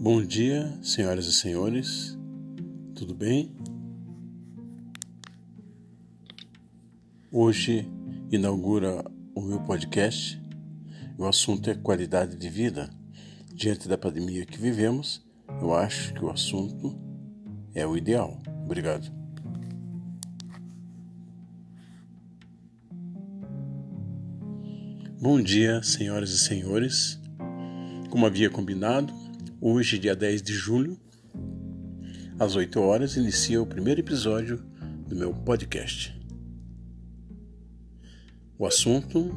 Bom dia, senhoras e senhores, tudo bem? Hoje inaugura o meu podcast. O assunto é qualidade de vida. Diante da pandemia que vivemos, eu acho que o assunto é o ideal. Obrigado. Bom dia, senhoras e senhores. Como havia combinado, Hoje, dia 10 de julho, às 8 horas, inicia o primeiro episódio do meu podcast. O assunto